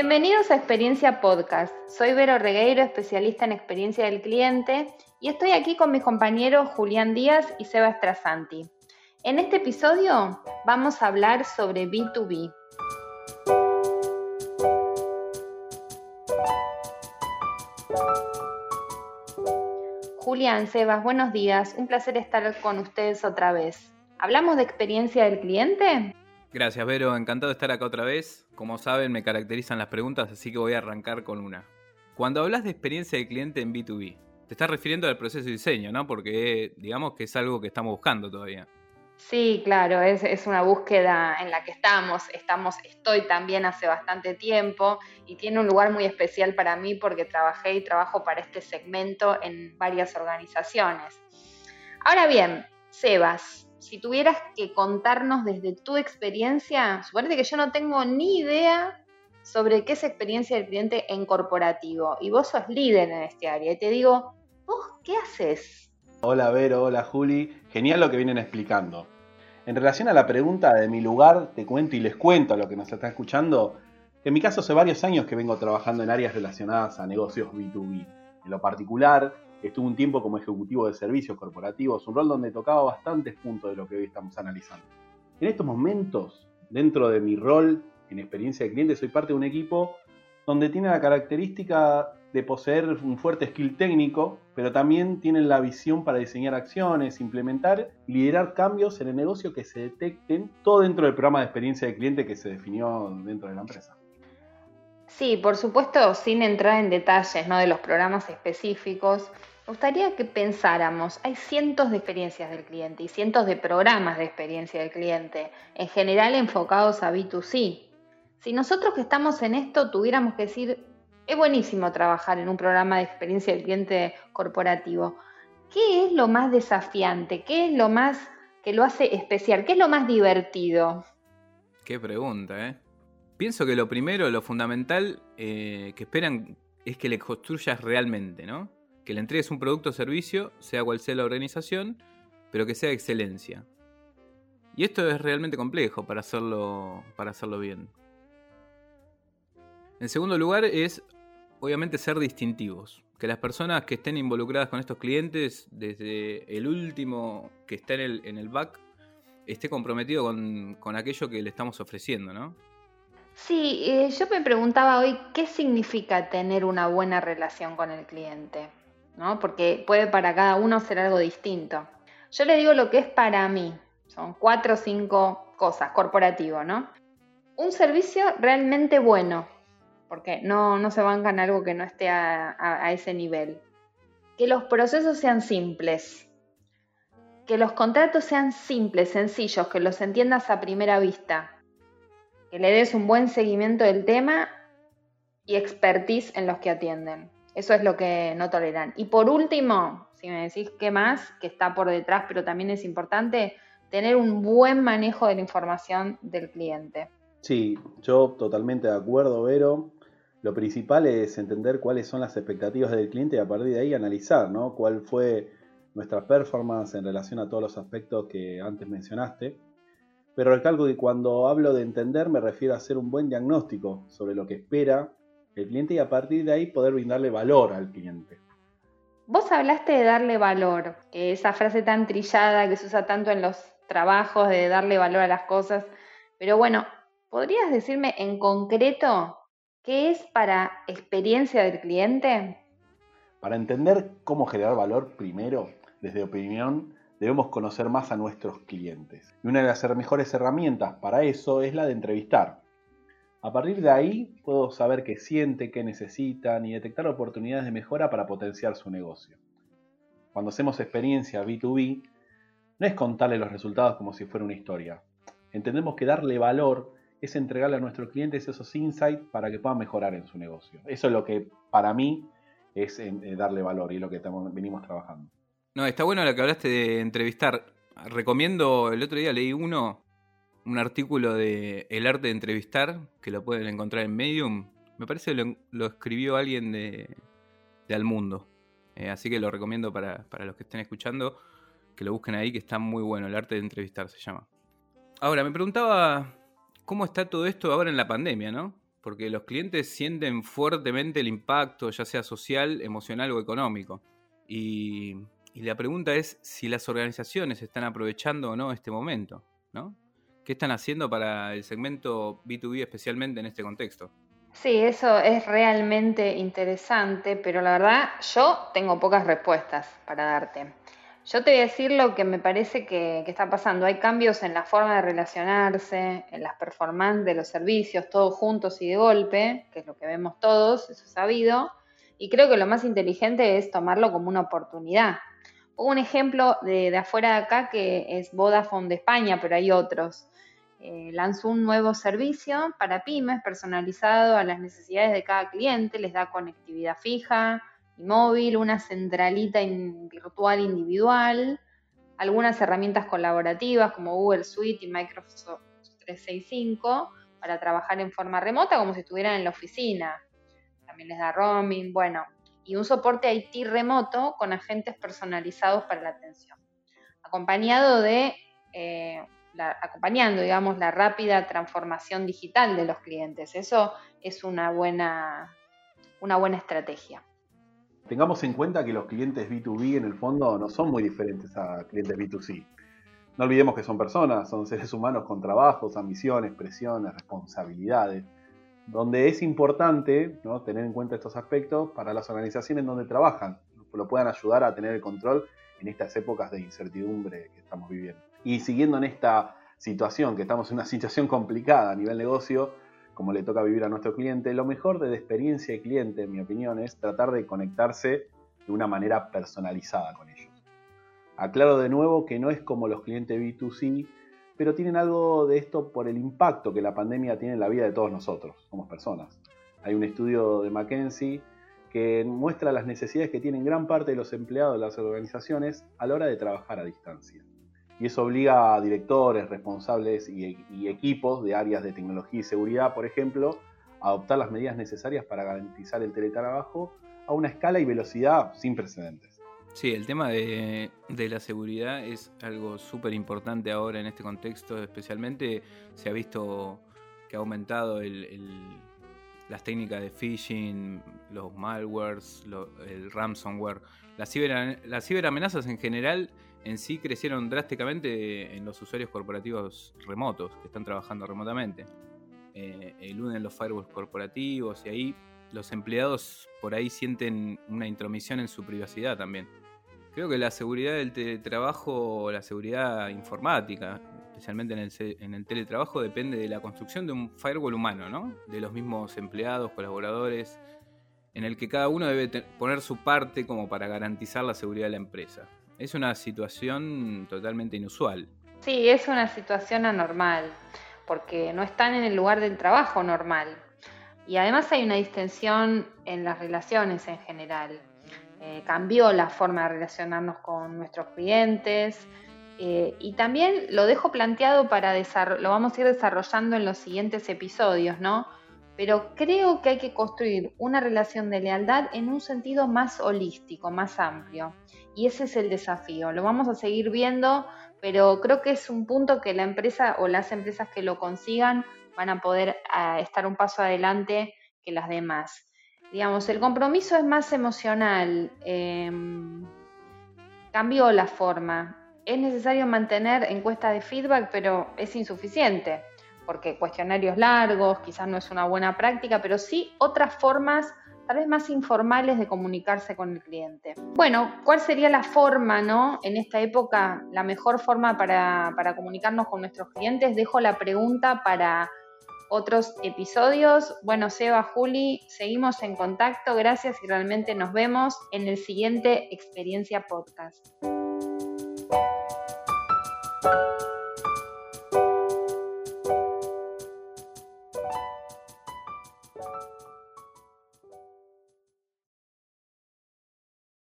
Bienvenidos a Experiencia Podcast. Soy Vero Regueiro, especialista en experiencia del cliente, y estoy aquí con mis compañeros Julián Díaz y Seba Strasanti. En este episodio vamos a hablar sobre B2B. Julián, Sebas, buenos días. Un placer estar con ustedes otra vez. ¿Hablamos de experiencia del cliente? Gracias, Vero. Encantado de estar acá otra vez. Como saben, me caracterizan las preguntas, así que voy a arrancar con una. Cuando hablas de experiencia del cliente en B2B, te estás refiriendo al proceso de diseño, ¿no? Porque digamos que es algo que estamos buscando todavía. Sí, claro, es, es, una búsqueda en la que estamos, estamos, estoy también hace bastante tiempo y tiene un lugar muy especial para mí porque trabajé y trabajo para este segmento en varias organizaciones. Ahora bien, Sebas, si tuvieras que contarnos desde tu experiencia, suponete que yo no tengo ni idea sobre qué es experiencia del cliente en corporativo y vos sos líder en este área y te digo, ¿vos qué haces? Hola Vero, hola Juli, genial lo que vienen explicando. En relación a la pregunta de mi lugar, te cuento y les cuento a lo que nos está escuchando, en mi caso hace varios años que vengo trabajando en áreas relacionadas a negocios B2B. En lo particular, Estuve un tiempo como ejecutivo de servicios corporativos, un rol donde tocaba bastantes puntos de lo que hoy estamos analizando. En estos momentos, dentro de mi rol en experiencia de cliente, soy parte de un equipo donde tiene la característica de poseer un fuerte skill técnico, pero también tienen la visión para diseñar acciones, implementar liderar cambios en el negocio que se detecten, todo dentro del programa de experiencia de cliente que se definió dentro de la empresa. Sí, por supuesto, sin entrar en detalles ¿no? de los programas específicos, me gustaría que pensáramos, hay cientos de experiencias del cliente y cientos de programas de experiencia del cliente, en general enfocados a B2C. Si nosotros que estamos en esto tuviéramos que decir, es buenísimo trabajar en un programa de experiencia del cliente corporativo, ¿qué es lo más desafiante? ¿Qué es lo más que lo hace especial? ¿Qué es lo más divertido? Qué pregunta, ¿eh? Pienso que lo primero, lo fundamental eh, que esperan es que le construyas realmente, ¿no? Que le entregues un producto o servicio, sea cual sea la organización, pero que sea excelencia. Y esto es realmente complejo para hacerlo, para hacerlo bien. En segundo lugar es, obviamente, ser distintivos. Que las personas que estén involucradas con estos clientes, desde el último que está en el, en el back, esté comprometido con, con aquello que le estamos ofreciendo, ¿no? Sí, eh, yo me preguntaba hoy qué significa tener una buena relación con el cliente, ¿no? Porque puede para cada uno ser algo distinto. Yo le digo lo que es para mí, son cuatro o cinco cosas, corporativo, ¿no? Un servicio realmente bueno, porque no, no se bancan algo que no esté a, a ese nivel. Que los procesos sean simples, que los contratos sean simples, sencillos, que los entiendas a primera vista que le des un buen seguimiento del tema y expertise en los que atienden. Eso es lo que no toleran. Y por último, si me decís qué más, que está por detrás, pero también es importante, tener un buen manejo de la información del cliente. Sí, yo totalmente de acuerdo, Vero. Lo principal es entender cuáles son las expectativas del cliente y a partir de ahí analizar, ¿no? Cuál fue nuestra performance en relación a todos los aspectos que antes mencionaste pero recalco que cuando hablo de entender me refiero a hacer un buen diagnóstico sobre lo que espera el cliente y a partir de ahí poder brindarle valor al cliente. Vos hablaste de darle valor, esa frase tan trillada que se usa tanto en los trabajos de darle valor a las cosas, pero bueno, ¿podrías decirme en concreto qué es para experiencia del cliente? Para entender cómo generar valor primero, desde opinión, debemos conocer más a nuestros clientes. Y una de las mejores herramientas para eso es la de entrevistar. A partir de ahí puedo saber qué siente, qué necesitan y detectar oportunidades de mejora para potenciar su negocio. Cuando hacemos experiencia B2B, no es contarle los resultados como si fuera una historia. Entendemos que darle valor es entregarle a nuestros clientes esos insights para que puedan mejorar en su negocio. Eso es lo que para mí es eh, darle valor y lo que venimos trabajando. No, está bueno lo que hablaste de entrevistar. Recomiendo, el otro día leí uno, un artículo de El arte de entrevistar, que lo pueden encontrar en Medium. Me parece que lo, escribió alguien de, de Al Mundo. Eh, así que lo recomiendo para, para los que estén escuchando, que lo busquen ahí, que está muy bueno. El arte de entrevistar se llama. Ahora, me preguntaba cómo está todo esto ahora en la pandemia, ¿no? porque los clientes sienten fuertemente el impacto, ya sea social, emocional o económico. Y, la pregunta es si las organizaciones están aprovechando o no este momento, ¿no? ¿Qué están haciendo para el segmento B2B especialmente en este contexto? Sí, eso es realmente interesante, pero la verdad yo tengo pocas respuestas para darte. Yo te voy a decir lo que me parece que, está pasando. Hay cambios en la forma de relacionarse, en las performances de los servicios, todos juntos y de golpe, que es lo que vemos todos, eso es sabido. Y creo que lo más inteligente es tomarlo como una oportunidad. Un ejemplo de, afuera de acá que es Vodafone de España, pero hay otros. Eh, lanzó un nuevo servicio para pymes personalizado a las necesidades de cada cliente, les da conectividad fija, móvil, una centralita virtual individual, algunas herramientas colaborativas como Google Suite y Microsoft 365 para trabajar en forma remota como si estuvieran en la oficina. También les da roaming, bueno, y un soporte IT remoto con agentes personalizados para la atención. Acompañado de, eh, acompañando, digamos, la rápida transformación digital de los clientes. Eso es una buena, una buena estrategia. Tengamos en cuenta que los clientes B2B en el fondo no son muy diferentes a clientes B2C. No olvidemos que son personas, son seres humanos con trabajos, ambiciones, presiones, responsabilidades, donde es importante tener en cuenta estos aspectos para las organizaciones donde trabajan, lo puedan ayudar a tener el control en estas épocas de incertidumbre que estamos viviendo. Y siguiendo en esta situación, que estamos en una situación complicada a nivel negocio, como le toca vivir a nuestro cliente, lo mejor de experiencia de cliente, en mi opinión, es tratar de conectarse de una manera personalizada con ellos. Aclaro de nuevo que no es como los clientes B2C, pero tienen algo de esto por el impacto que la pandemia tiene en la vida de todos nosotros, como personas. Hay un estudio de McKinsey que muestra las necesidades que tienen gran parte de los empleados de las organizaciones a la hora de trabajar a distancia y eso obliga a directores, responsables y, equipos de áreas de tecnología y seguridad, por ejemplo, a adoptar las medidas necesarias para garantizar el teletrabajo a una escala y velocidad sin precedentes. Sí, el tema de, la seguridad es algo súper importante ahora en este contexto, especialmente se ha visto que ha aumentado las técnicas de phishing, los malwares, el ransomware, las, las ciberamenazas en general en sí crecieron drásticamente en los usuarios corporativos remotos, que están trabajando remotamente. Eh, eluden los firewalls corporativos y ahí los empleados por ahí sienten una intromisión en su privacidad también. Creo que la seguridad del teletrabajo, la seguridad informática, especialmente en el, en el teletrabajo, depende de la construcción de un firewall humano, ¿no? De los mismos empleados, colaboradores, en el que cada uno debe poner su parte como para garantizar la seguridad de la empresa. Es una situación totalmente inusual. Sí, es una situación anormal, porque no están en el lugar del trabajo normal. Y además hay una distensión en las relaciones en general. Eh, cambió la forma de relacionarnos con nuestros clientes. Eh, y también lo dejo planteado para lo vamos a ir desarrollando en los siguientes episodios, ¿no? Pero creo que hay que construir una relación de lealtad en un sentido más holístico, más amplio. Y ese es el desafío. Lo vamos a seguir viendo, pero creo que es un punto que la empresa o las empresas que lo consigan van a poder estar un paso adelante que las demás. Digamos, el compromiso es más emocional, em, cambió la forma. Es necesario mantener encuestas de feedback, pero es insuficiente, porque cuestionarios largos quizás no es una buena práctica, pero sí otras formas tal vez más informales de comunicarse con el cliente. Bueno, ¿cuál sería la forma, no? En esta época, la mejor forma para, para comunicarnos con nuestros clientes. Dejo la pregunta para otros episodios. Bueno, Seba, Juli, seguimos en contacto. Gracias y realmente nos vemos en el siguiente Experiencia Podcast.